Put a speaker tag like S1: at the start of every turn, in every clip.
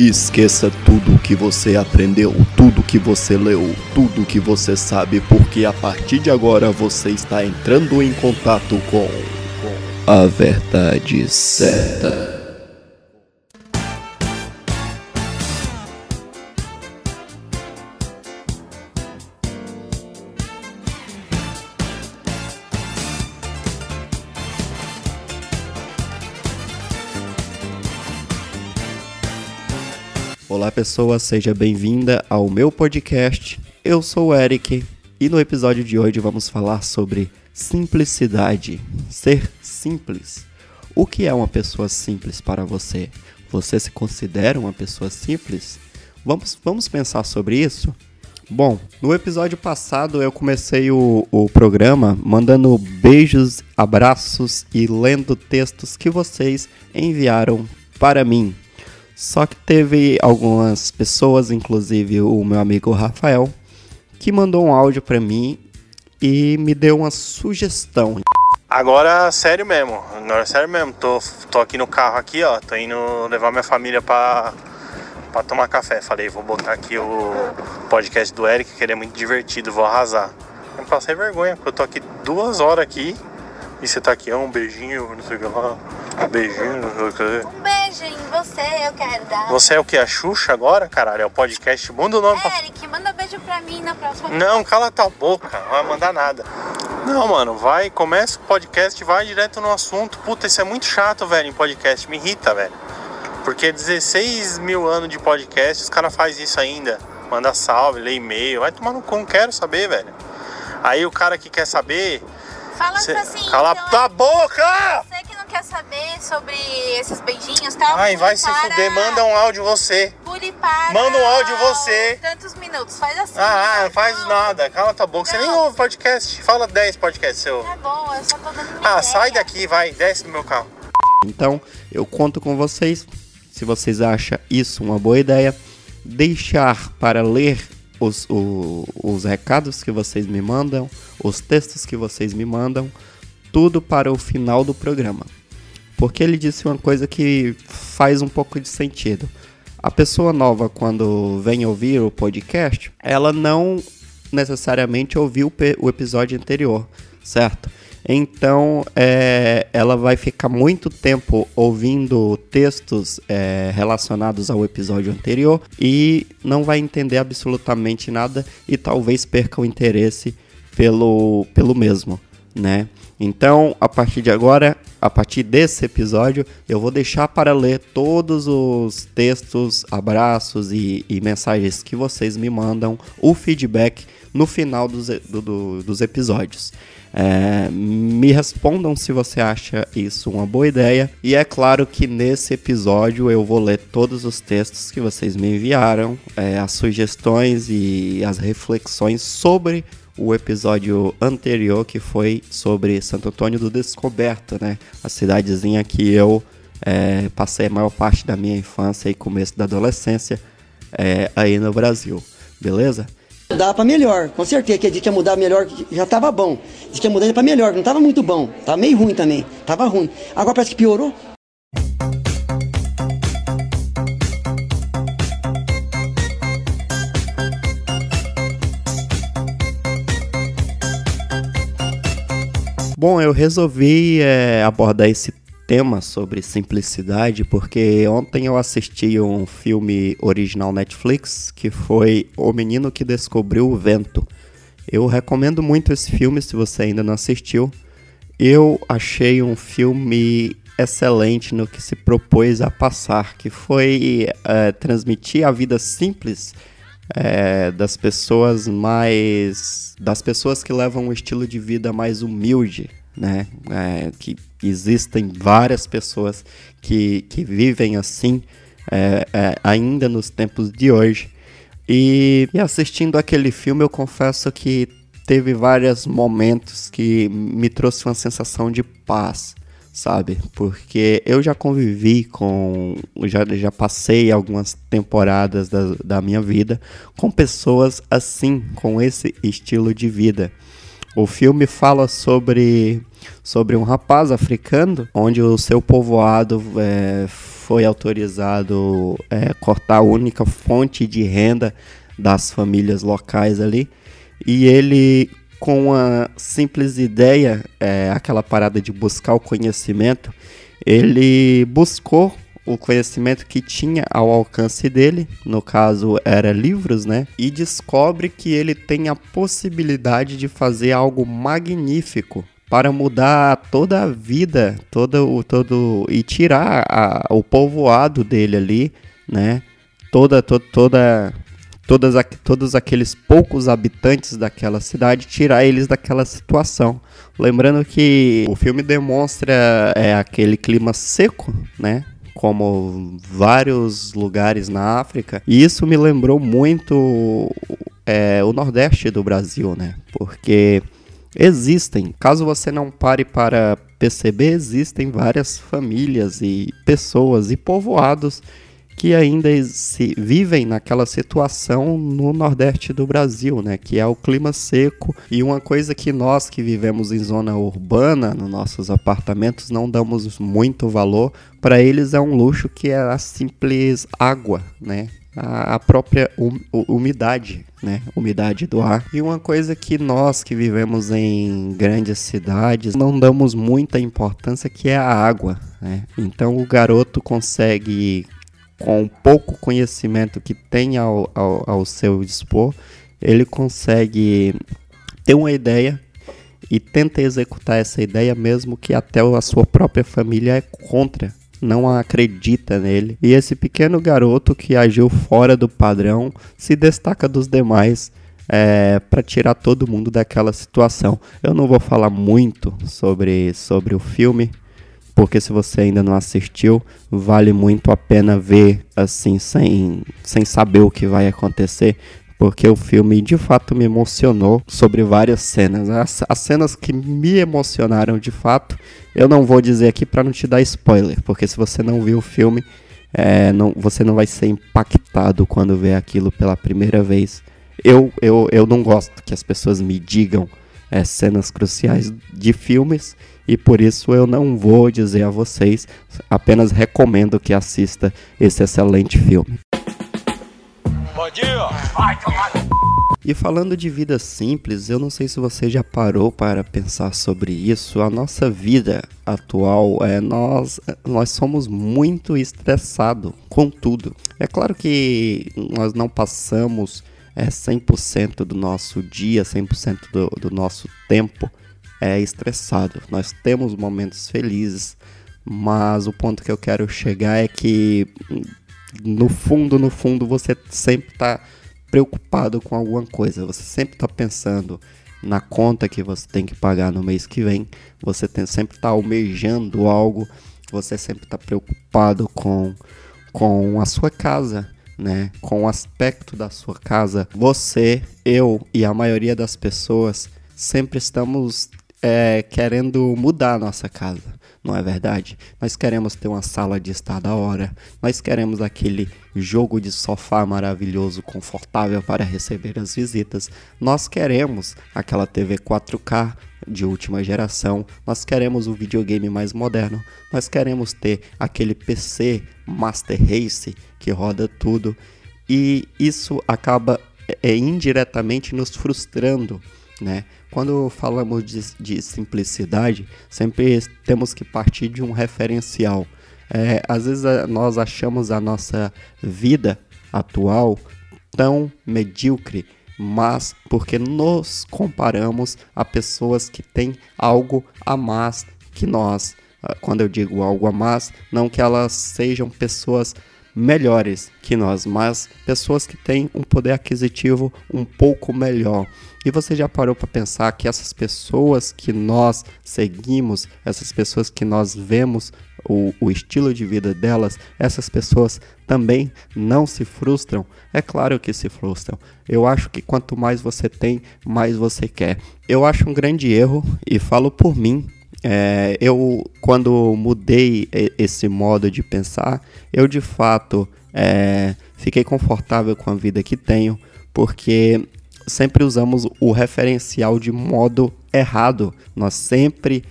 S1: Esqueça tudo que você aprendeu, tudo que você leu, tudo que você sabe, porque a partir de agora você está entrando em contato com a verdade certa. Pessoa, seja bem-vinda ao meu podcast. Eu sou o Eric e no episódio de hoje vamos falar sobre simplicidade, ser simples. O que é uma pessoa simples para você? Você se considera uma pessoa simples? Vamos, vamos pensar sobre isso? Bom, no episódio passado eu comecei o, o programa mandando beijos, abraços e lendo textos que vocês enviaram para mim só que teve algumas pessoas, inclusive o meu amigo Rafael, que mandou um áudio para mim e me deu uma sugestão.
S2: Agora, sério mesmo, agora sério mesmo, tô, tô aqui no carro aqui, ó, tô indo levar minha família pra, tomar café. Falei, vou botar aqui o podcast do Eric, que ele é muito divertido, vou arrasar. Eu passei vergonha, porque eu tô aqui duas horas aqui e você tá aqui, ó, um beijinho, não sei o que lá, um beijinho, não sei o que.
S3: Um beijo em você, eu quero dar.
S2: Você é o que? A Xuxa agora, caralho? É o podcast. Manda o nome pra.
S3: Eric, manda beijo pra mim na próxima.
S2: Não, cala tua boca, não vai mandar nada. Não, mano, vai, começa o podcast, vai direto no assunto. Puta, isso é muito chato, velho, em podcast. Me irrita, velho. Porque 16 mil anos de podcast, os caras fazem isso ainda. Manda salve, lê e-mail. Vai tomar no cu, não quero saber, velho. Aí o cara que quer saber.
S3: Falando
S2: cê-
S3: assim,
S2: Cala
S3: então,
S2: tua boca!
S3: Você quer saber sobre esses beijinhos, tá?
S2: Ai,
S3: Pule
S2: vai se
S3: para-
S2: fuder, manda um áudio você.
S3: Pule para.
S2: Manda um áudio você.
S3: Tantos minutos, faz assim.
S2: Ah, não faz
S3: Não,
S2: nada, cala tua boca. Você nem
S3: Não.
S2: ouve podcast. Fala 10 podcasts seu.
S3: Tá bom, eu só tô dando minha
S2: Ah,
S3: ideia.
S2: sai daqui, vai, desce do meu carro.
S1: Então, eu conto com vocês. Se vocês acham isso uma boa ideia, deixar para ler os, o- os recados que vocês me mandam, os textos que vocês me mandam, tudo para o final do programa. Porque ele disse uma coisa que faz um pouco de sentido. A pessoa nova, quando vem ouvir o podcast, ela não necessariamente ouviu o episódio anterior, certo? Então, é, ela vai ficar muito tempo ouvindo textos é, relacionados ao episódio anterior e não vai entender absolutamente nada e talvez perca o interesse pelo, pelo mesmo, né? Então, a partir de agora, a partir desse episódio, eu vou deixar para ler todos os textos, abraços e, e mensagens que vocês me mandam, o feedback no final dos, do- do- dos episódios. É, me respondam se você acha isso uma boa ideia. E é claro que nesse episódio eu vou ler todos os textos que vocês me enviaram, é, as sugestões e as reflexões sobre o episódio anterior que foi sobre Santo Antônio do Descoberto, né? A cidadezinha que eu é, passei a maior parte da minha infância e começo da adolescência é, aí no Brasil, beleza?
S4: Mudar pra melhor, com certeza. Que disse que ia mudar melhor, já tava bom. Disse que ia mudar pra melhor, não tava muito bom. Tava meio ruim também. Tava ruim. Agora parece que piorou.
S1: Bom, eu resolvi é, abordar esse tema sobre simplicidade porque ontem eu assisti um filme original Netflix que foi O Menino que Descobriu o Vento. Eu recomendo muito esse filme se você ainda não assistiu. Eu achei um filme excelente no que se propôs a passar, que foi é, transmitir a vida simples é, das pessoas mais. das pessoas que levam um estilo de vida mais humilde, né? É, que existem várias pessoas que, que vivem assim é, é, ainda nos tempos de hoje. E, e assistindo aquele filme, eu confesso que teve vários momentos que me trouxe uma sensação de paz, sabe? Porque eu já convivi com. Já, já passei algumas temporadas da, da minha vida com pessoas assim, com esse estilo de vida. O filme fala sobre, sobre um rapaz africano, onde o seu povoado é, foi autorizado é, cortar a única fonte de renda das famílias locais ali. E ele, com a simples ideia, é, aquela parada de buscar o conhecimento, ele buscou o conhecimento que tinha ao alcance dele, no caso era livros, né? E descobre que ele tem a possibilidade de fazer algo magnífico para mudar toda a vida, todo o todo e tirar a, o povoado dele ali, né? Toda toda toda todas, todos aqueles poucos habitantes daquela cidade, tirar eles daquela situação. Lembrando que o filme demonstra é, aquele clima seco, né? Como vários lugares na África. E isso me lembrou muito é, o Nordeste do Brasil, né? Porque existem, caso você não pare para perceber, existem várias famílias e pessoas e povoados que ainda se vivem naquela situação no Nordeste do Brasil, né? Que é o clima seco e uma coisa que nós que vivemos em zona urbana, nos nossos apartamentos, não damos muito valor. Para eles é um luxo que é a simples água, né? a, própria um, umidade, né? Umidade do ar. E uma coisa que nós que vivemos em grandes cidades não damos muita importância que é a água, né? Então o garoto consegue com pouco conhecimento que tem ao, ao, ao seu dispor, ele consegue ter uma ideia e tenta executar essa ideia mesmo que até a sua própria família é contra, não acredita nele. E esse pequeno garoto que agiu fora do padrão se destaca dos demais é, para tirar todo mundo daquela situação. Eu não vou falar muito sobre, sobre o filme, porque se você ainda não assistiu, vale muito a pena ver assim, sem, sem saber o que vai acontecer, porque o filme de fato me emocionou sobre várias cenas. As, as cenas que me emocionaram de fato, eu não vou dizer aqui para não te dar spoiler, porque se você não viu o filme, é, não, você não vai ser impactado quando ver aquilo pela primeira vez. Eu, eu, eu não gosto que as pessoas me digam é, cenas cruciais de filmes e por isso eu não vou dizer a vocês, apenas recomendo que assista esse excelente filme. E falando de vida simples, eu não sei se você já parou para pensar sobre isso. A nossa vida atual é nós nós somos muito estressados com tudo. É claro que nós não passamos é 100% do nosso dia, 100% do, do nosso tempo é estressado. Nós temos momentos felizes, mas o ponto que eu quero chegar é que no fundo, no fundo, você sempre está preocupado com alguma coisa. Você sempre está pensando na conta que você tem que pagar no mês que vem. Você tem, sempre está almejando algo. Você sempre está preocupado com, com a sua casa né, com o aspecto da sua casa, você, eu e a maioria das pessoas sempre estamos é, querendo mudar a nossa casa, não é verdade? Nós queremos ter uma sala de estar da hora, nós queremos aquele jogo de sofá maravilhoso, confortável para receber as visitas, nós queremos aquela TV 4K de última geração, nós queremos o videogame mais moderno, nós queremos ter aquele PC Master Race que roda tudo. E isso acaba é, indiretamente nos frustrando, né? Quando falamos de, de simplicidade, sempre temos que partir de um referencial. É, às vezes nós achamos a nossa vida atual tão medíocre, mas porque nos comparamos a pessoas que têm algo a mais que nós. Ah, quando eu digo algo a mais, não que elas sejam pessoas melhores que nós, mas pessoas que têm um poder aquisitivo um pouco melhor. E você já parou para pensar que essas pessoas que nós seguimos, essas pessoas que nós vemos o, o, estilo de vida delas, essas pessoas também não se frustram? É claro que se frustram. Eu acho que quanto mais você tem, mais você quer. Eu acho um grande erro, e falo por mim, é, eu, quando mudei esse modo de pensar, eu de fato é, fiquei confortável com a vida que tenho, porque sempre usamos o referencial de modo errado. Nós sempre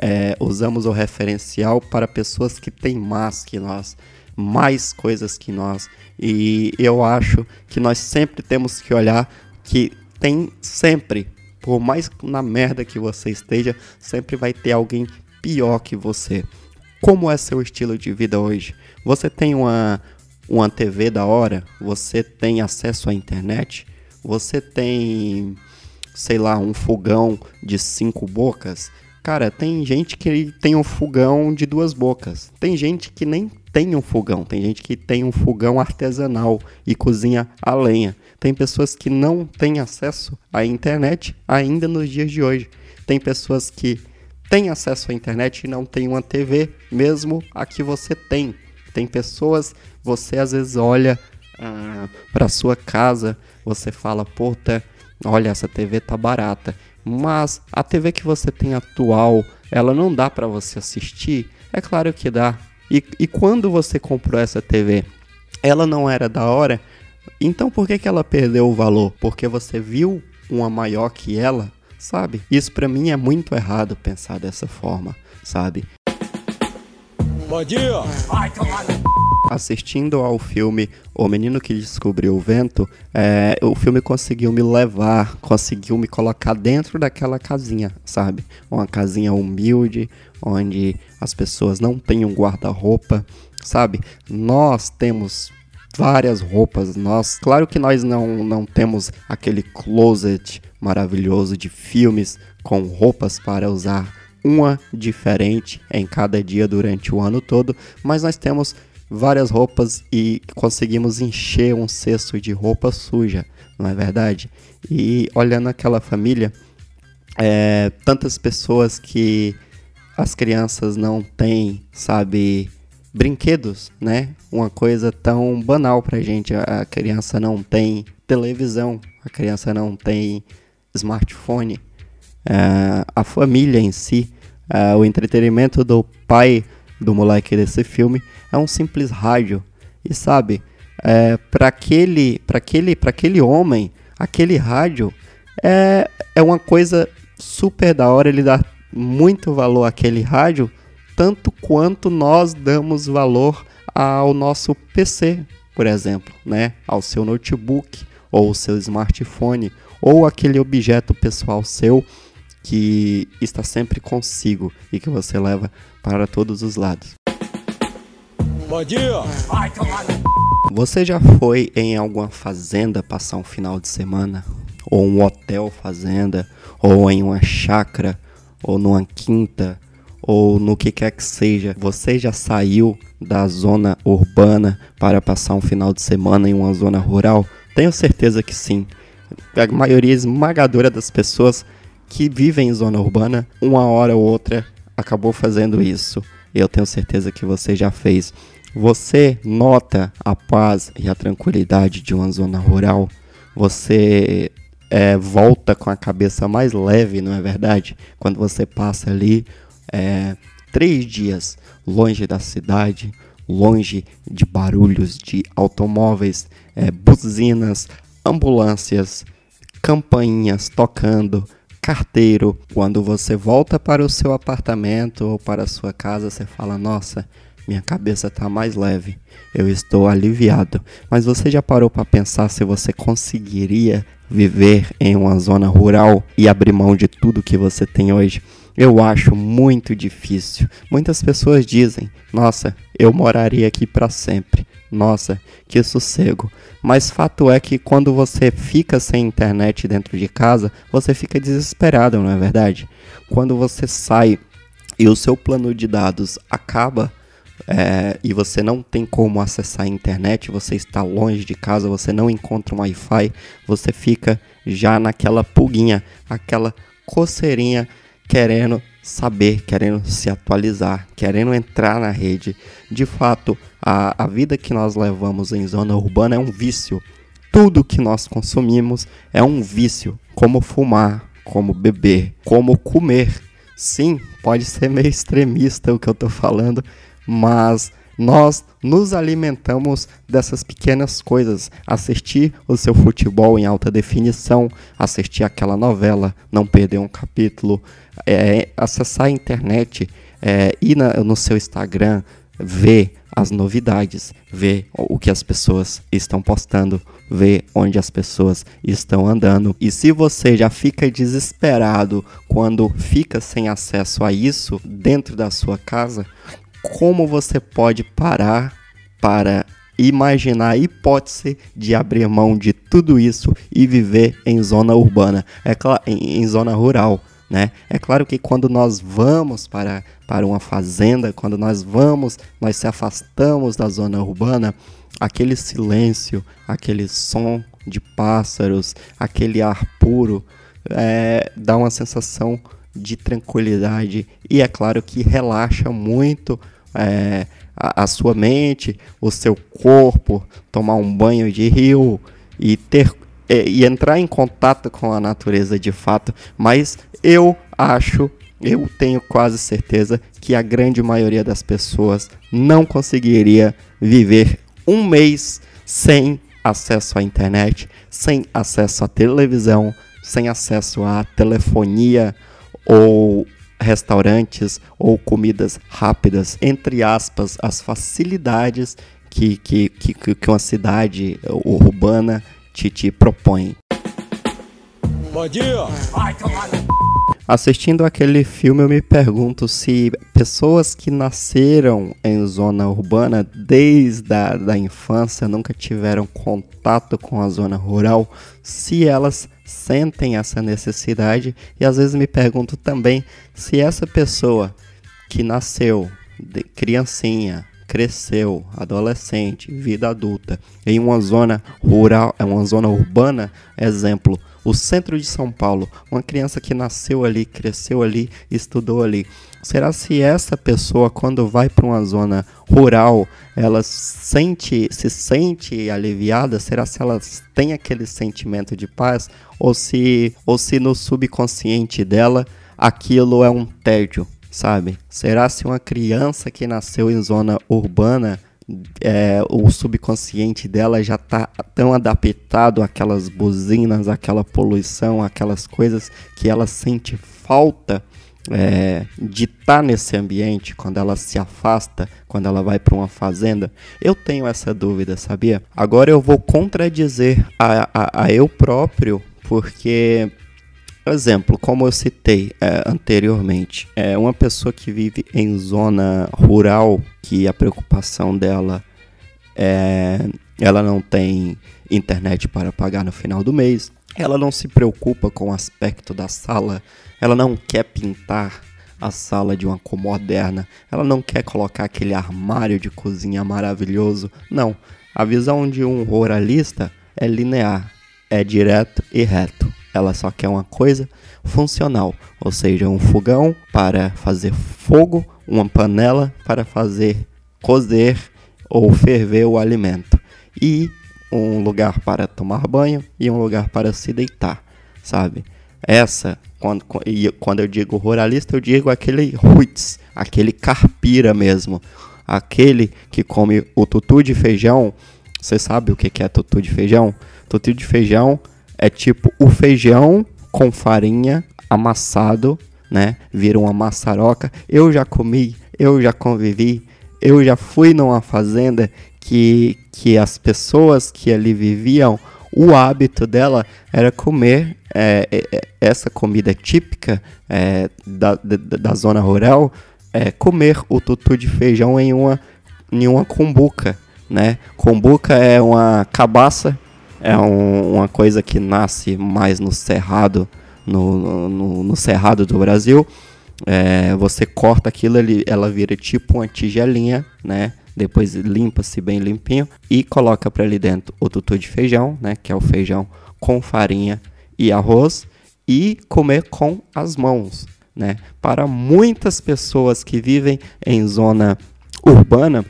S1: é, usamos o referencial para pessoas que têm mais que nós, mais coisas que nós. E eu acho que nós sempre temos que olhar que tem sempre, por mais na merda que você esteja, sempre vai ter alguém pior que você. Como é seu estilo de vida hoje? Você tem uma, uma TV da hora? Você tem acesso à internet? Você tem, sei lá, um fogão de cinco bocas? Cara, tem gente que tem um fogão de duas bocas. Tem gente que nem tem um fogão. Tem gente que tem um fogão artesanal e cozinha a lenha. Tem pessoas que não têm acesso à internet ainda nos dias de hoje. Tem pessoas que têm acesso à internet e não têm uma TV, mesmo a que você tem. Tem pessoas, você às vezes olha ah, para sua casa, você fala, puta, olha, essa TV tá barata. Mas a TV que você tem atual, ela não dá para você assistir? É claro que dá. E, e quando você comprou essa TV, ela não era da hora? Então por que, que ela perdeu o valor? Porque você viu uma maior que ela, sabe? Isso pra mim é muito errado pensar dessa forma, sabe?
S5: Bom dia.
S1: Assistindo ao filme O Menino que Descobriu o Vento, é, o filme conseguiu me levar, conseguiu me colocar dentro daquela casinha, sabe? Uma casinha humilde, onde as pessoas não têm um guarda-roupa, sabe? Nós temos várias roupas, nós, claro que nós não, não temos aquele closet maravilhoso de filmes com roupas para usar uma diferente em cada dia durante o ano todo, mas nós temos várias roupas e conseguimos encher um cesto de roupa suja, não é verdade? E olhando aquela família, é, tantas pessoas que as crianças não têm, sabe, brinquedos, né? Uma coisa tão banal pra gente. A criança não tem televisão, a criança não tem smartphone. É, a família em si, é, o entretenimento do pai do moleque desse filme é um simples rádio. E sabe, é, para aquele, aquele, aquele homem, aquele rádio é, é uma coisa super da hora. Ele dá muito valor àquele rádio, tanto quanto nós damos valor ao nosso PC, por exemplo, né? Ao seu notebook ou o seu smartphone ou aquele objeto pessoal seu que está sempre consigo e que você leva para todos os lados.
S5: Bom dia.
S1: Você já foi em alguma fazenda passar um final de semana? Ou um hotel fazenda? Ou em uma chácara? Ou numa quinta? Ou no que quer que seja? Você já saiu da zona urbana para passar um final de semana em uma zona rural? Tenho certeza que sim. A maioria esmagadora das pessoas que vivem em zona urbana, uma hora ou outra, acabou fazendo isso. Eu tenho certeza que você já fez. Você nota a paz e a tranquilidade de uma zona rural? Você é, volta com a cabeça mais leve, não é verdade? Quando você passa ali é, três dias longe da cidade, longe de barulhos de automóveis, é, buzinas, ambulâncias, campainhas tocando, carteiro. Quando você volta para o seu apartamento ou para a sua casa, você fala: Nossa, minha cabeça está mais leve, eu estou aliviado. Mas você já parou para pensar se você conseguiria viver em uma zona rural e abrir mão de tudo que você tem hoje? Eu acho muito difícil. Muitas pessoas dizem: Nossa, eu moraria aqui para sempre. Nossa, que sossego. Mas fato é que quando você fica sem internet dentro de casa, você fica desesperado, não é verdade? Quando você sai e o seu plano de dados acaba é, e você não tem como acessar a internet, você está longe de casa, você não encontra um Wi-Fi, você fica já naquela pulguinha, aquela coceirinha querendo saber, querendo se atualizar, querendo entrar na rede. De fato, a, a vida que nós levamos em zona urbana é um vício. Tudo que nós consumimos é um vício, como fumar, como beber, como comer. Sim, pode ser meio extremista o que eu tô falando, mas Nós nos alimentamos dessas pequenas coisas. Assistir o seu futebol em alta definição, assistir aquela novela, não perder um capítulo, é, acessar a internet, é, ir na, no seu Instagram, ver as novidades, ver o que as pessoas estão postando, ver onde as pessoas estão andando. E se você já fica desesperado quando fica sem acesso a isso dentro da sua casa, como você pode parar para imaginar a hipótese de abrir mão de tudo isso e viver em zona urbana, é em, em zona rural. Né? É claro que quando nós vamos para, para uma fazenda, quando nós vamos, nós se afastamos da zona urbana, aquele silêncio, aquele som de pássaros, aquele ar puro, é, dá uma sensação de tranquilidade e é claro que relaxa muito é, a, a, sua mente, o seu corpo, tomar um banho de rio e ter é, e entrar em contato com a natureza de fato, mas eu acho, eu tenho quase certeza que a grande maioria das pessoas não conseguiria viver um mês sem acesso à internet, sem acesso à televisão, sem acesso à telefonia ou restaurantes ou comidas rápidas, entre aspas, as facilidades que, que, que, que uma cidade urbana te, te propõe.
S5: Bom dia!
S1: Assistindo aquele filme, eu me pergunto se pessoas que nasceram em zona urbana desde a da infância nunca tiveram contato com a zona rural, se elas sentem essa necessidade. E às vezes me pergunto também se essa pessoa que nasceu criancinha, cresceu, adolescente, vida adulta, em uma zona rural, é uma zona urbana, exemplo, o centro de São Paulo, uma criança que nasceu ali, cresceu ali, estudou ali. Será se essa pessoa quando vai para uma zona rural, ela sente, se sente aliviada? Será se ela tem aquele sentimento de paz ou se ou se no subconsciente dela aquilo é um tédio, sabe? Será se uma criança que nasceu em zona urbana é, o subconsciente dela já está tão adaptado àquelas buzinas, àquela poluição, aquelas coisas que ela sente falta é, de estar tá nesse ambiente quando ela se afasta, quando ela vai para uma fazenda? Eu tenho essa dúvida, sabia? Agora eu vou contradizer a, a, a eu próprio, porque Exemplo, como eu citei é, anteriormente, é uma pessoa que vive em zona rural, que a preocupação dela é ela não tem internet para pagar no final do mês, ela não se preocupa com o aspecto da sala, ela não quer pintar a sala de uma cor moderna, ela não quer colocar aquele armário de cozinha maravilhoso. Não, a visão de um ruralista é linear, é direto e reto. Ela só quer uma coisa funcional, ou seja, um fogão para fazer fogo, uma panela para fazer cozer ou ferver o alimento. E um lugar para tomar banho e um lugar para se deitar, sabe? Essa, quando, quando eu digo ruralista, eu digo aquele roots, aquele carpira mesmo, aquele que come o tutu de feijão. Você sabe o que é tutu de feijão? Tutu de feijão é tipo o feijão com farinha amassado, né? Vira uma maçaroca. Eu já comi, eu já convivi, eu já fui numa fazenda que, que as pessoas que ali viviam, o hábito dela era comer é, é, é essa comida típica é, da, da, da, zona rural, é comer o tutu de feijão em uma, em uma cumbuca, né? Cumbuca é uma cabaça é um, uma coisa que nasce mais no cerrado, no, no, no cerrado do Brasil. É, você corta aquilo, ele, ela vira tipo uma tigelinha, né? Depois limpa-se bem limpinho e coloca para ali dentro o tutu de feijão, né? Que é o feijão com farinha e arroz e comer com as mãos, né? Para muitas pessoas que vivem em zona urbana,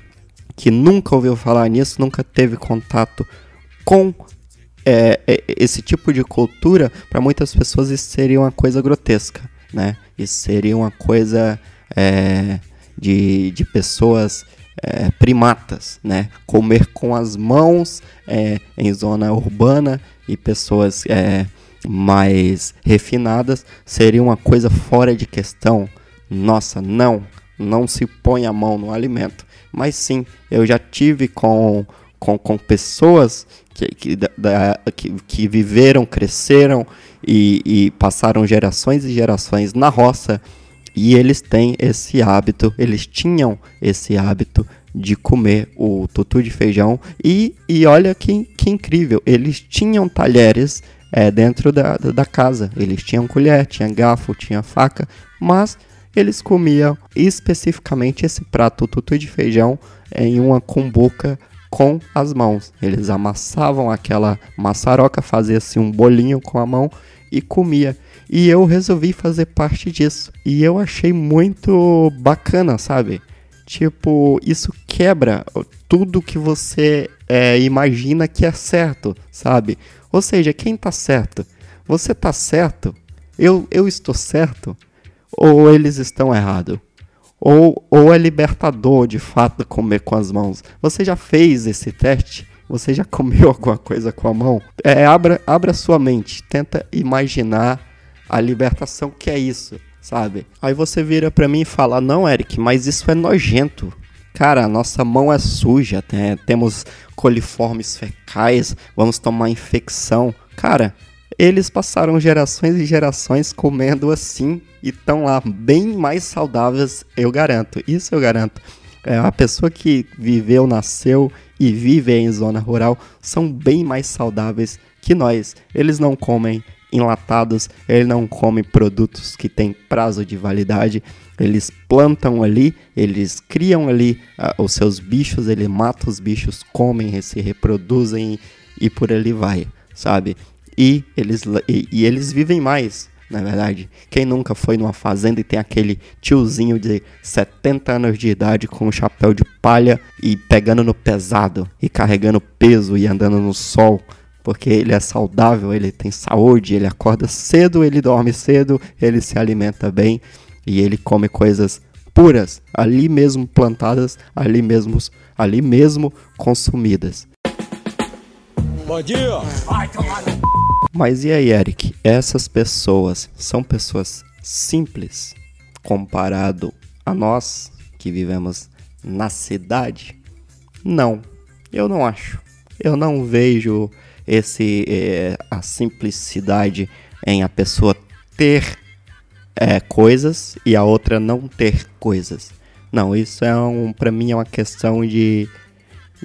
S1: que nunca ouviu falar nisso, nunca teve contato com é, é, esse tipo de cultura, para muitas pessoas, isso seria uma coisa grotesca, né? Isso seria uma coisa é, de, de pessoas é, primatas, né? Comer com as mãos é, em zona urbana e pessoas é, mais refinadas seria uma coisa fora de questão. Nossa, não, não se põe a mão no alimento. Mas sim, eu já tive com, com, com pessoas que, que, da, que, que viveram, cresceram e, e passaram gerações e gerações na roça e eles têm esse hábito, eles tinham esse hábito de comer o tutu de feijão. E, e olha que, que incrível, eles tinham talheres é, dentro da, da casa. Eles tinham colher, tinha garfo, tinha faca, mas eles comiam especificamente esse prato, o tutu de feijão, em uma cumbuca com as mãos. Eles amassavam aquela maçaroca, fazia-se um bolinho com a mão e comia. E eu resolvi fazer parte disso. E eu achei muito bacana, sabe? Tipo, isso quebra tudo que você é, imagina que é certo, sabe? Ou seja, quem tá certo? Você tá certo? Eu, eu estou certo? Ou eles estão errados? Ou, ou é libertador de fato comer com as mãos? Você já fez esse teste? Você já comeu alguma coisa com a mão? É, abra, abra sua mente, tenta imaginar a libertação que é isso, sabe? Aí você vira para mim e fala: "Não, Eric, mas isso é nojento. Cara, nossa mão é suja, tem, temos coliformes fecais, vamos tomar infecção. Cara, eles passaram gerações e gerações comendo assim e estão lá bem mais saudáveis, eu garanto. Isso eu garanto. É, a pessoa que viveu, nasceu e vive em zona rural são bem mais saudáveis que nós. Eles não comem enlatados, ele não come produtos que têm prazo de validade. Eles plantam ali, eles criam ali uh, os seus bichos, ele mata os bichos, comem, se reproduzem e por ali vai, sabe? E eles, e, e eles vivem mais, na verdade. Quem nunca foi numa fazenda e tem aquele tiozinho de 70 anos de idade com um chapéu de palha e pegando no pesado e carregando peso e andando no sol porque ele é saudável, ele tem saúde, ele acorda cedo, ele dorme cedo, ele se alimenta bem e ele come coisas puras, ali mesmo plantadas, ali mesmo, ali mesmo consumidas.
S5: Bom dia.
S1: Mas e aí, Eric? Essas pessoas são pessoas simples comparado a nós que vivemos na cidade? Não, eu não acho. Eu não vejo esse é, a simplicidade em a pessoa ter é, coisas e a outra não ter coisas. Não, isso é um, para mim é uma questão de,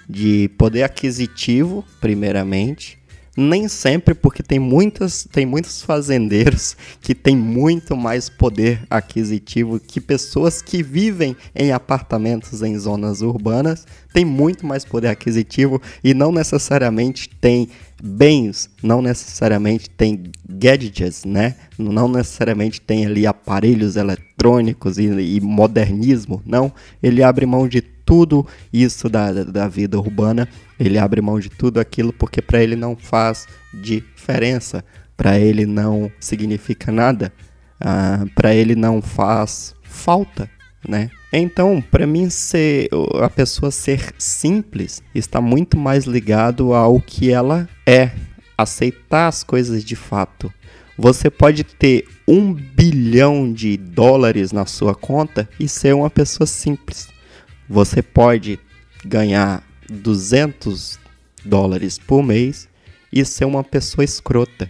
S1: de poder aquisitivo, primeiramente, nem sempre, porque tem, muitas, tem muitos fazendeiros que têm muito mais poder aquisitivo que pessoas que vivem em apartamentos em zonas urbanas têm muito mais poder aquisitivo e não necessariamente têm bens, não necessariamente tem gadgets, né? Não necessariamente tem ali aparelhos eletrônicos e, e modernismo, não. Ele abre mão de tudo isso da, da vida urbana, ele abre mão de tudo aquilo porque para ele não faz diferença, para ele não significa nada, uh, para ele não faz falta, né? Então, para mim ser a pessoa ser simples está muito mais ligado ao que ela é, aceitar as coisas de fato. Você pode ter um bilhão de dólares na sua conta e ser uma pessoa simples. Você pode ganhar 200 dólares por mês e ser uma pessoa escrota.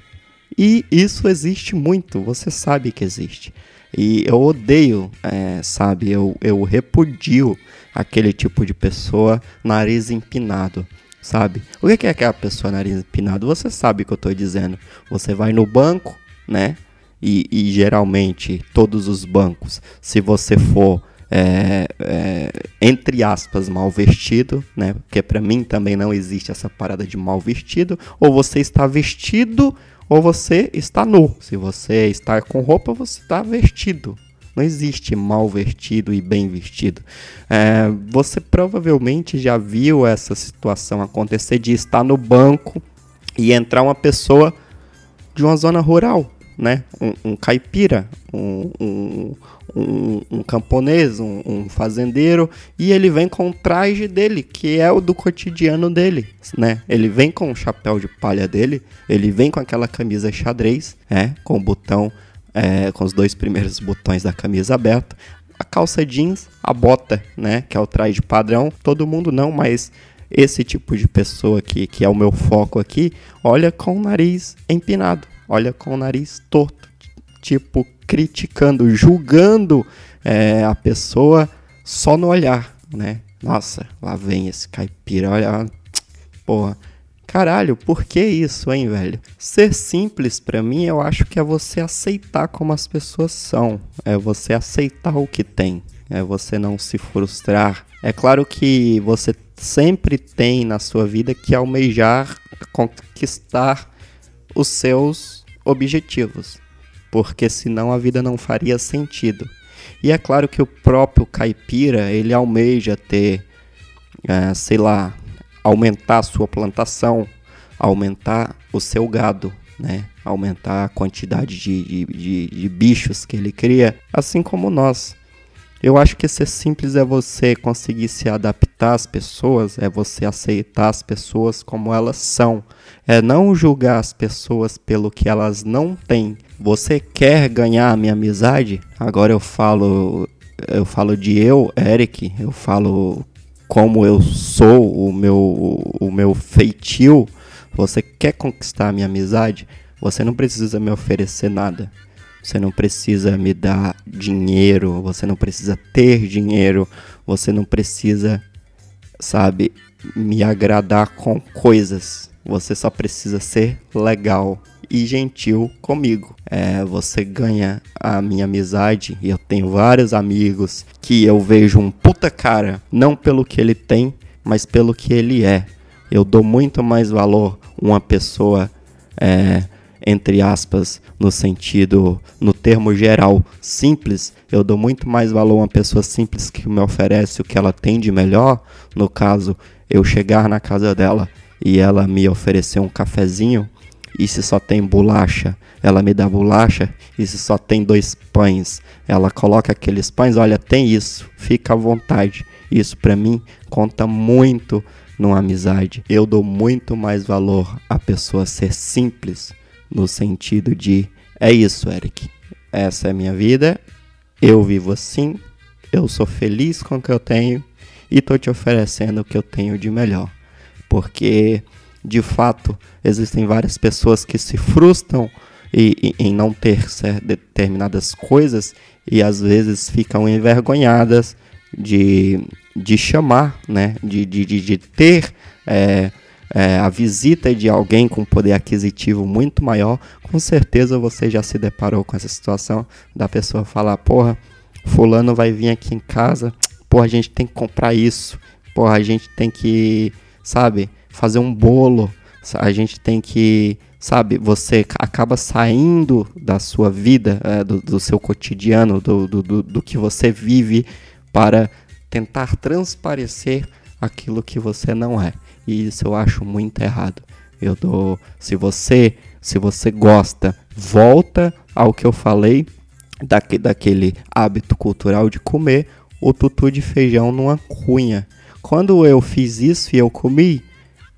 S1: E isso existe muito, você sabe que existe. E eu odeio, é, sabe, eu, eu repudio aquele tipo de pessoa nariz empinado, sabe? O que é aquela pessoa nariz empinado? Você sabe o que eu estou dizendo. Você vai no banco, né? E, e geralmente todos os bancos, se você for é, é, entre aspas, mal vestido, né? Porque para mim também não existe essa parada de mal vestido. Ou você está vestido ou você está nu. Se você está com roupa, você está vestido. Não existe mal vestido e bem vestido. É, você provavelmente já viu essa situação acontecer de estar no banco e entrar uma pessoa de uma zona rural né? Um, um caipira, um, um, um, camponês, um, fazendeiro, e ele vem com o traje dele, que é o do cotidiano dele, né? Ele vem com o chapéu de palha dele, ele vem com aquela camisa xadrez, é, com o botão, é, com os dois primeiros botões da camisa aberta, a calça jeans, a bota, né, que é o traje padrão. Todo mundo não, mas esse tipo de pessoa aqui, que é o meu foco aqui, olha com o nariz empinado, olha com o nariz torto, tipo criticando, julgando é, a pessoa só no olhar, né? Nossa, lá vem esse caipira, olha, porra. Caralho, por que isso, hein, velho? Ser simples para mim, eu acho que é você aceitar como as pessoas são, é você aceitar o que tem, é você não se frustrar. É claro que você sempre tem na sua vida que almejar conquistar os seus objetivos, porque senão a vida não faria sentido. E é claro que o próprio caipira, ele almeja ter, é, sei lá, aumentar a sua plantação, aumentar o seu gado, né? aumentar a quantidade de, de, de, de bichos que ele cria, assim como nós. Eu acho que ser simples é você conseguir se adaptar às pessoas, é você aceitar as pessoas como elas são, é não julgar as pessoas pelo que elas não têm. Você quer ganhar a minha amizade? Agora eu falo, eu falo de eu, Eric, eu falo como eu sou, o meu, o meu feitio, você quer conquistar a minha amizade, você não precisa me oferecer nada. Você não precisa me dar dinheiro, você não precisa ter dinheiro, você não precisa, sabe, me agradar com coisas. Você só precisa ser legal e gentil comigo. É, você ganha a minha amizade e eu tenho vários amigos que eu vejo um puta cara, não pelo que ele tem, mas pelo que ele é. Eu dou muito mais valor uma pessoa é, entre aspas, no sentido, no termo geral, simples, eu dou muito mais valor a uma pessoa simples que me oferece o que ela tem de melhor. No caso, eu chegar na casa dela e ela me oferecer um cafezinho, e se só tem bolacha, ela me dá bolacha, e se só tem dois pães, ela coloca aqueles pães, olha, tem isso, fica à vontade. Isso para mim conta muito numa amizade. Eu dou muito mais valor a pessoa ser simples, no sentido de é isso, Eric. Essa é a minha vida, eu vivo assim, eu sou feliz com o que eu tenho e tô te oferecendo o que eu tenho de melhor. Porque de fato, existem várias pessoas que se frustram e, e, em não ter determinadas coisas e às vezes ficam envergonhadas de, de chamar, né? de, de, de, de ter é, é, a visita de alguém com poder aquisitivo muito maior. Com certeza você já se deparou com essa situação da pessoa falar: porra, Fulano vai vir aqui em casa, porra, a gente tem que comprar isso, porra, a gente tem que, sabe? fazer um bolo, a gente tem que, sabe, você acaba saindo da sua vida, é, do, do, seu cotidiano, do, do, do que você vive, para tentar transparecer aquilo que você não é. E isso eu acho muito errado. Eu dou, se você, se você gosta, volta ao que eu falei daque, daquele hábito cultural de comer o tutu de feijão numa cunha. Quando eu fiz isso e eu comi,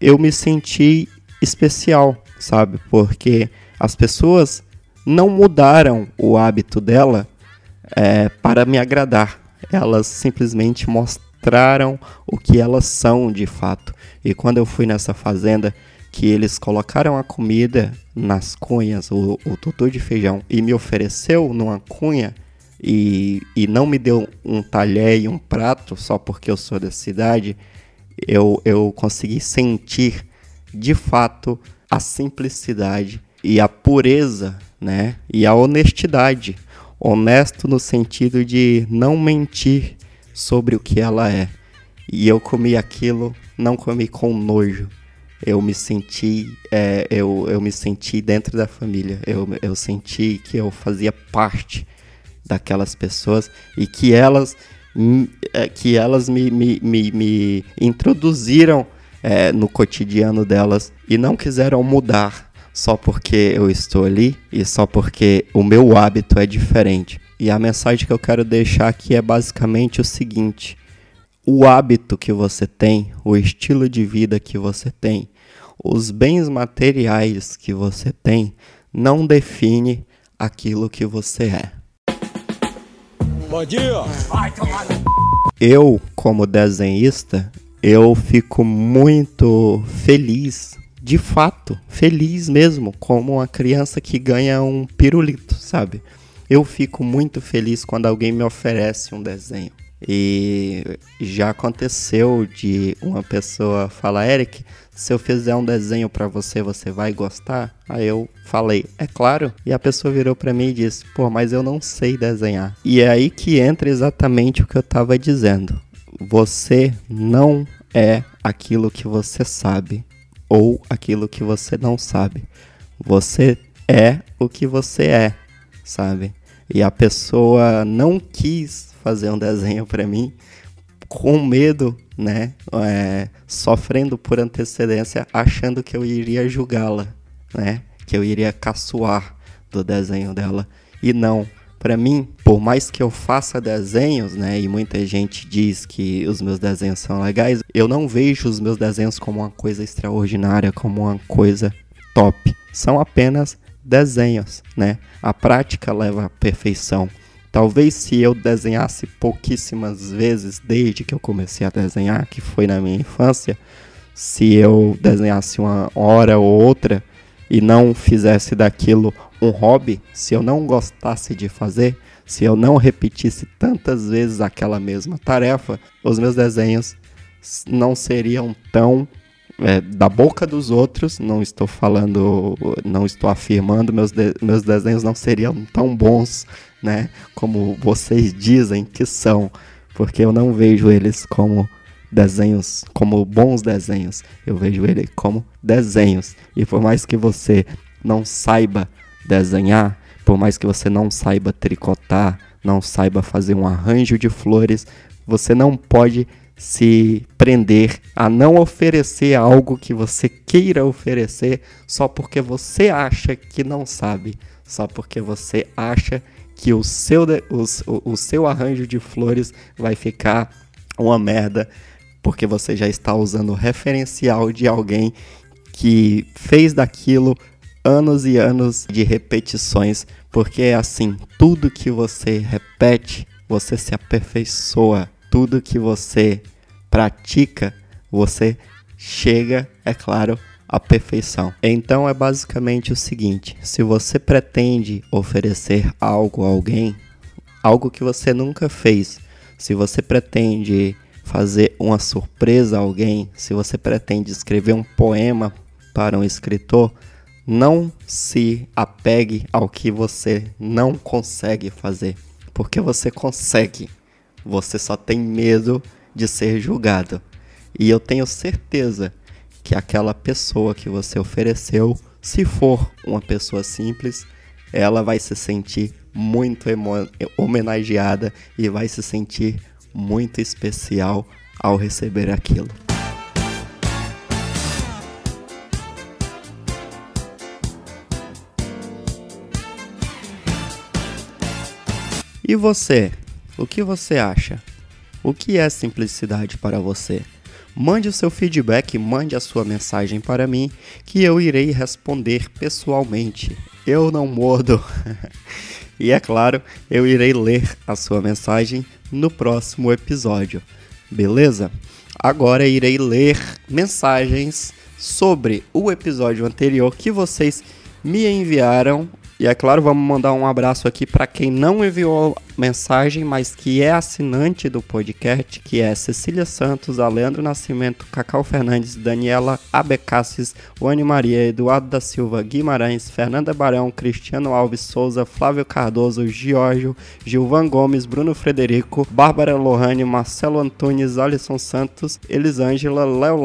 S1: eu me senti especial, sabe? Porque as pessoas não mudaram o hábito dela é, para me agradar. Elas simplesmente mostraram o que elas são de fato. E quando eu fui nessa fazenda, que eles colocaram a comida nas cunhas, o, o tutu de feijão, e me ofereceu numa cunha e, e não me deu um talher e um prato só porque eu sou da cidade, eu, eu consegui sentir de fato a simplicidade e a pureza, né? E a honestidade. Honesto no sentido de não mentir sobre o que ela é. E eu comi aquilo, não comi com nojo. Eu me senti, é, eu, eu me senti dentro da família. Eu, eu senti que eu fazia parte daquelas pessoas e que elas é, que elas me, me, me, me introduziram é, no cotidiano delas e não quiseram mudar, só porque eu estou ali e só porque o meu hábito é diferente. E a mensagem que eu quero deixar aqui é basicamente o seguinte: o hábito que você tem, o estilo de vida que você tem, os bens materiais que você tem, não define aquilo que você é.
S5: Bom dia.
S1: Eu, como desenhista, eu fico muito feliz, de fato, feliz mesmo, como uma criança que ganha um pirulito, sabe? Eu fico muito feliz quando alguém me oferece um desenho. E já aconteceu de uma pessoa falar, Eric, se eu fizer um desenho para você, você vai gostar? Aí eu falei, é claro. E a pessoa virou para mim e disse, pô, mas eu não sei desenhar. E é aí que entra exatamente o que eu tava dizendo. Você não é aquilo que você sabe ou aquilo que você não sabe. Você é o que você é, sabe? E a pessoa não quis fazer um desenho para mim com medo, né? É, sofrendo por antecedência, achando que eu iria julgá-la, né? Que eu iria caçoar do desenho dela. E não, para mim, por mais que eu faça desenhos, né, e muita gente diz que os meus desenhos são legais, eu não vejo os meus desenhos como uma coisa extraordinária, como uma coisa top. São apenas desenhos, né? A prática leva à perfeição. Talvez se eu desenhasse pouquíssimas vezes desde que eu comecei a desenhar, que foi na minha infância, se eu desenhasse uma hora ou outra e não fizesse daquilo um hobby, se eu não gostasse de fazer, se eu não repetisse tantas vezes aquela mesma tarefa, os meus desenhos não seriam tão é, da boca dos outros, não estou falando, não estou afirmando, meus, de, meus desenhos não seriam tão bons né? Como vocês dizem que são, porque eu não vejo eles como desenhos, como bons desenhos. Eu vejo ele como desenhos. E por mais que você não saiba desenhar, por mais que você não saiba tricotar, não saiba fazer um arranjo de flores, você não pode se prender a não oferecer algo que você queira oferecer só porque você acha que não sabe, só porque você acha que o seu, o, o seu arranjo de flores vai ficar uma merda, porque você já está usando o referencial de alguém que fez daquilo anos e anos de repetições, porque é assim, tudo que você repete, você se aperfeiçoa, tudo que você pratica, você chega, é claro, a perfeição. Então é basicamente o seguinte: se você pretende oferecer algo a alguém, algo que você nunca fez, se você pretende fazer uma surpresa a alguém, se você pretende escrever um poema para um escritor, não se apegue ao que você não consegue fazer, porque você consegue. Você só tem medo de ser julgado. E eu tenho certeza que aquela pessoa que você ofereceu, se for uma pessoa simples, ela vai se sentir muito homenageada e vai se sentir muito especial ao receber aquilo. E você? O que você acha? O que é simplicidade para você? Mande o seu feedback, mande a sua mensagem para mim, que eu irei responder pessoalmente. Eu não mordo. e é claro, eu irei ler a sua mensagem no próximo episódio. Beleza? Agora irei ler mensagens sobre o episódio anterior que vocês me enviaram e é claro, vamos mandar um abraço aqui para quem não enviou mensagem, mas que é assinante do podcast, que é Cecília Santos, Aleandro Nascimento, Cacau Fernandes, Daniela Abecassis, Wani Maria, Eduardo da Silva Guimarães, Fernanda Barão, Cristiano Alves Souza, Flávio Cardoso, Giorgio, Gilvan Gomes, Bruno Frederico, Bárbara Lohane, Marcelo Antunes, Alisson Santos, Elisângela, Léo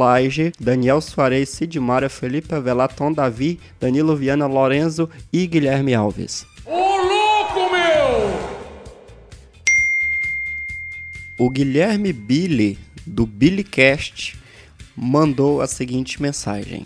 S1: Daniel Soares, Sidmara, Felipe Avelaton, Davi, Danilo Viana, Lorenzo e Guilherme Guilherme Alves.
S5: Ô louco, meu!
S1: O Guilherme Billy, do Billycast, mandou a seguinte mensagem.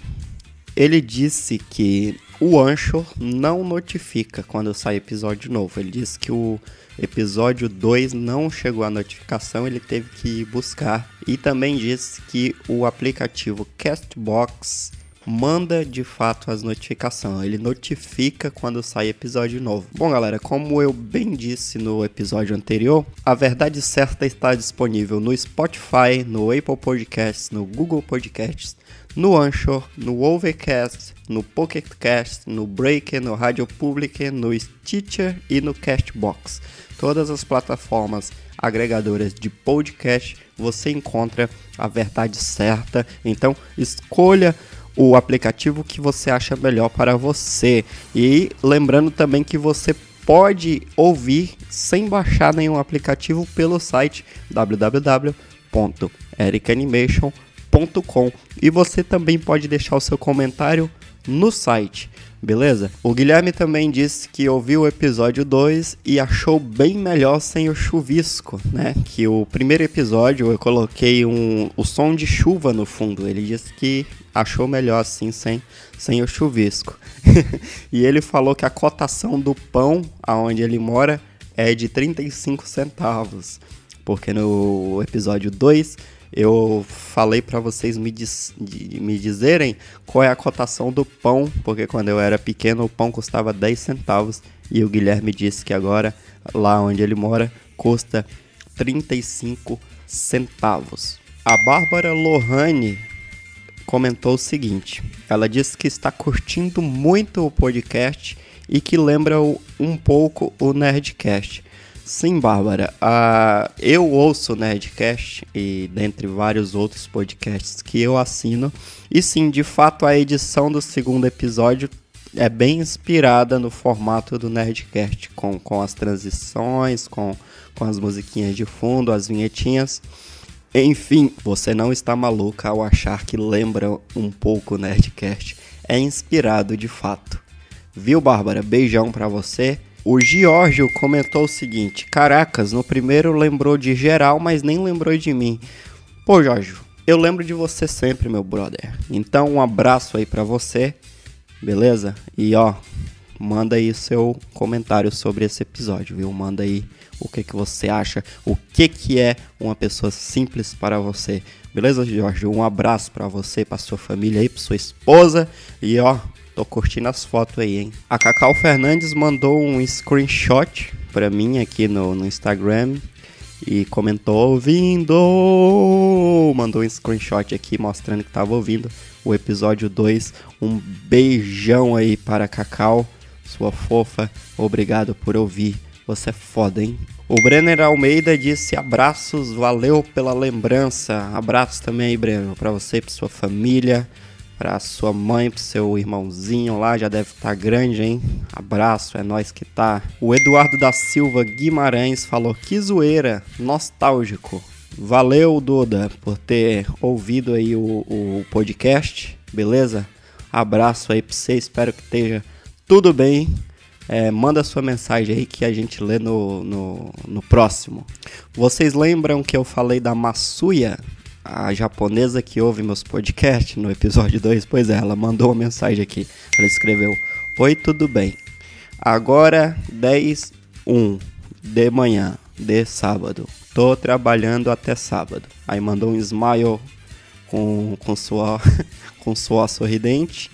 S1: Ele disse que o Anchor não notifica quando sai episódio novo. Ele diz que o episódio 2 não chegou a notificação, ele teve que buscar. E também diz que o aplicativo Castbox manda de fato as notificações. Ele notifica quando sai episódio novo. Bom, galera, como eu bem disse no episódio anterior, a verdade certa está disponível no Spotify, no Apple Podcasts, no Google Podcasts, no Anchor, no Overcast, no Pocket Cast, no Breaker, no Rádio Public, no Stitcher e no Castbox. Todas as plataformas agregadoras de podcast você encontra a verdade certa. Então, escolha o aplicativo que você acha melhor para você. E lembrando também que você pode ouvir sem baixar nenhum aplicativo pelo site www.ericanimation.com e você também pode deixar o seu comentário no site beleza? O Guilherme também disse que ouviu o episódio 2 e achou bem melhor sem o chuvisco, né? Que o primeiro episódio eu coloquei um, o som de chuva no fundo. Ele disse que achou melhor assim sem, sem o chuvisco. e ele falou que a cotação do pão aonde ele mora é de 35 centavos. Porque no episódio 2 eu falei para vocês me, me dizerem qual é a cotação do pão, porque quando eu era pequeno o pão custava 10 centavos e o Guilherme disse que agora, lá onde ele mora, custa 35 centavos. A Bárbara Lohane comentou o seguinte: ela disse que está curtindo muito o podcast e que lembra um pouco o Nerdcast. Sim, Bárbara. Uh, eu ouço Nerdcast e dentre vários outros podcasts que eu assino. E sim, de fato, a edição do segundo episódio é bem inspirada no formato do Nerdcast, com, com as transições, com, com as musiquinhas de fundo, as vinhetinhas. Enfim, você não está maluca ao achar que lembra um pouco o Nerdcast. É inspirado de fato. Viu, Bárbara? Beijão pra você. O Giorgio comentou o seguinte: Caracas, no primeiro lembrou de geral, mas nem lembrou de mim. Pô, Giorgio, eu lembro de você sempre, meu brother. Então, um abraço aí para você, beleza? E ó, manda aí seu comentário sobre esse episódio, viu? Manda aí o que que você acha, o que que é uma pessoa simples para você. Beleza, Jorge? Um abraço para você, para sua família aí, para sua esposa e ó, Tô curtindo as fotos aí, hein? A Cacau Fernandes mandou um screenshot pra mim aqui no, no Instagram e comentou ouvindo. Mandou um screenshot aqui mostrando que tava ouvindo o episódio 2. Um beijão aí para Cacau, sua fofa. Obrigado por ouvir. Você é foda, hein? O Brenner Almeida disse abraços, valeu pela lembrança. Abraços também aí, Brenner, para você, para sua família para sua mãe, pro seu irmãozinho lá, já deve estar tá grande, hein? Abraço, é nós que tá. O Eduardo da Silva Guimarães falou que zoeira, nostálgico. Valeu, Duda, por ter ouvido aí o, o podcast, beleza? Abraço aí pra você, espero que esteja tudo bem. É, manda sua mensagem aí que a gente lê no, no, no próximo. Vocês lembram que eu falei da Massuya? a japonesa que ouve meus podcasts no episódio 2, pois é, ela mandou uma mensagem aqui. Ela escreveu: Oi, tudo bem? Agora 10 1 de manhã de sábado. Tô trabalhando até sábado. Aí mandou um smile com, com suor com suor sorridente.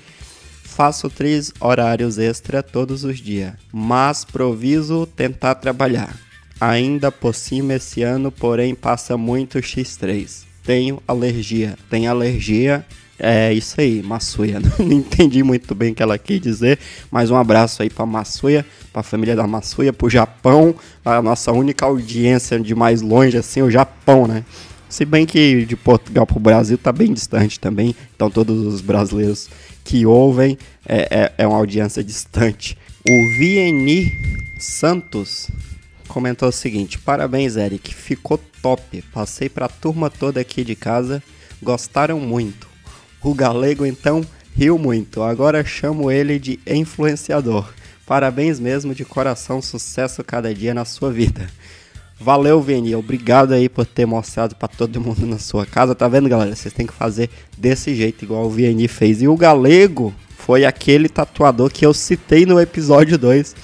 S1: Faço três horários extra todos os dias, mas proviso tentar trabalhar. Ainda por cima esse ano, porém passa muito X3 tenho alergia. Tem alergia, é isso aí, Massuia. Não entendi muito bem o que ela quis dizer, mas um abraço aí pra Massuia, pra família da Massuia, pro Japão, a nossa única audiência de mais longe, assim, o Japão, né? Se bem que de Portugal pro Brasil tá bem distante também, então todos os brasileiros que ouvem é, é, é uma audiência distante. O VNI Santos comentou o seguinte: Parabéns, Eric, ficou top. Passei pra turma toda aqui de casa, gostaram muito. O galego então riu muito. Agora chamo ele de influenciador. Parabéns mesmo de coração, sucesso cada dia na sua vida. Valeu, Vini. Obrigado aí por ter mostrado para todo mundo na sua casa. Tá vendo, galera? Vocês têm que fazer desse jeito, igual o Vini fez. E o galego foi aquele tatuador que eu citei no episódio 2.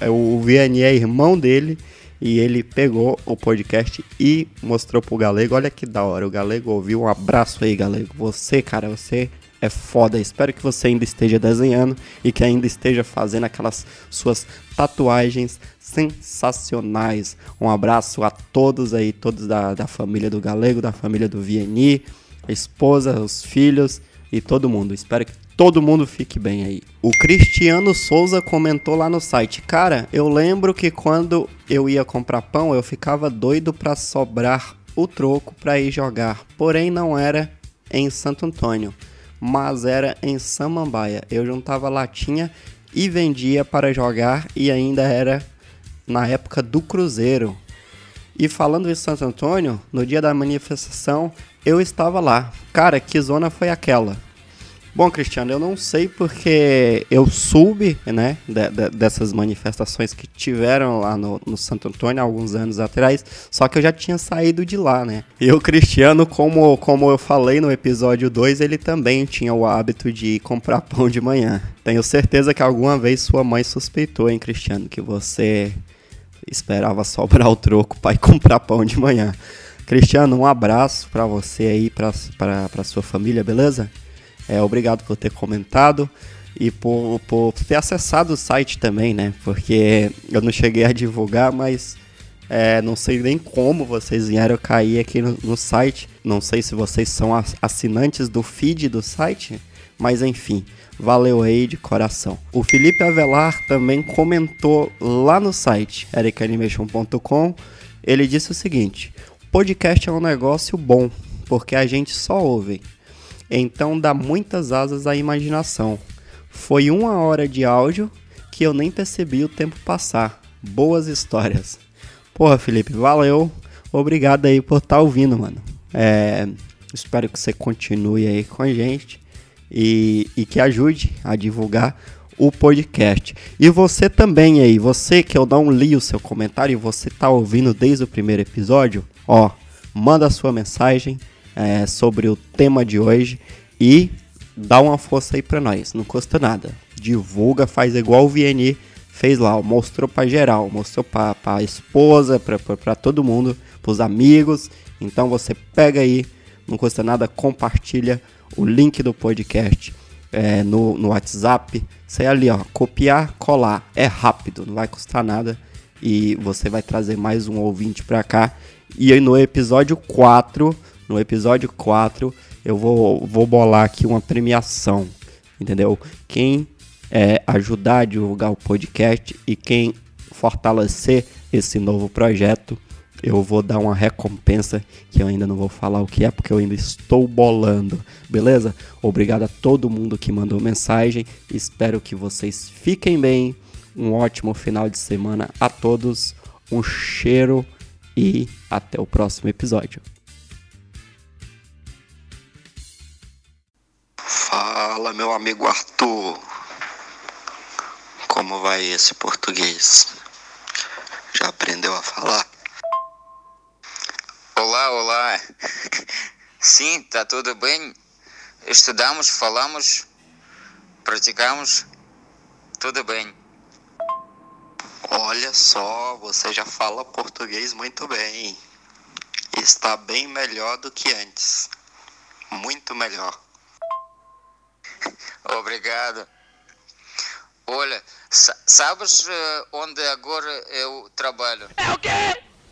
S1: É, O Vianney é irmão dele e ele pegou o podcast e mostrou pro Galego. Olha que da hora, o Galego ouviu. Um abraço aí, Galego. Você, cara, você é foda. Espero que você ainda esteja desenhando e que ainda esteja fazendo aquelas suas tatuagens sensacionais. Um abraço a todos aí, todos da, da família do Galego, da família do Vianney, a esposa, os filhos e todo mundo. Espero que todo mundo fique bem aí. O Cristiano Souza comentou lá no site: Cara, eu lembro que quando eu ia comprar pão, eu ficava doido pra sobrar o troco pra ir jogar. Porém, não era em Santo Antônio, mas era em Samambaia. Eu juntava latinha e vendia para jogar e ainda era na época do Cruzeiro. E falando em Santo Antônio, no dia da manifestação, eu estava lá. Cara, que zona foi aquela? Bom, Cristiano, eu não sei porque eu soube, né, de- de- dessas manifestações que tiveram lá no, no Santo Antônio alguns anos atrás, só que eu já tinha saído de lá, né. E o Cristiano, como, como eu falei no episódio 2, ele também tinha o hábito de comprar pão de manhã. Tenho certeza que alguma vez sua mãe suspeitou, hein, Cristiano, que você esperava sobrar o troco para ir comprar pão de manhã. Cristiano, um abraço para você aí, para sua família, beleza? É, obrigado por ter comentado e por, por ter acessado o site também, né? Porque eu não cheguei a divulgar, mas é, não sei nem como vocês vieram cair aqui no, no site. Não sei se vocês são as- assinantes do feed do site, mas enfim, valeu aí de coração. O Felipe Avelar também comentou lá no site ericanimation.com. Ele disse o seguinte: podcast é um negócio bom, porque a gente só ouve. Então dá muitas asas à imaginação. Foi uma hora de áudio que eu nem percebi o tempo passar. Boas histórias. Porra, Felipe, valeu. Obrigado aí por estar ouvindo, mano. É, espero que você continue aí com a gente e, e que ajude a divulgar o podcast. E você também aí, você que eu não li o seu comentário e você tá ouvindo desde o primeiro episódio, ó, manda a sua mensagem é, sobre o tema de hoje e dá uma força aí pra nós, não custa nada. Divulga, faz igual o VNI fez lá, mostrou pra geral, mostrou pra, pra esposa, pra todo mundo, pros amigos. Então você pega aí, não custa nada, compartilha o link do podcast é, no, no WhatsApp. Você ali, ó, copiar, colar. É rápido, não vai custar nada. E você vai trazer mais um ouvinte pra cá. E aí no episódio 4, no episódio 4, eu vou, vou bolar aqui uma premiação. Entendeu? Quem é, ajudar a divulgar o podcast e quem fortalecer esse novo projeto, eu vou dar uma recompensa que eu ainda não vou falar o que é, porque eu ainda estou bolando, beleza? Obrigado a todo mundo que mandou mensagem, espero que vocês fiquem bem, um ótimo final de semana a todos, um cheiro e até o próximo episódio.
S6: Fala, meu amigo Arthur. Como vai esse português? Já aprendeu a falar?
S7: Olá, olá. Sim, tá tudo bem. Estudamos, falamos, praticamos. Tudo bem.
S6: Olha só, você já fala português muito bem. Está bem melhor do que antes. Muito melhor.
S7: Obrigado. Olha, sa- sabes eh, onde agora eu trabalho?
S5: É o quê?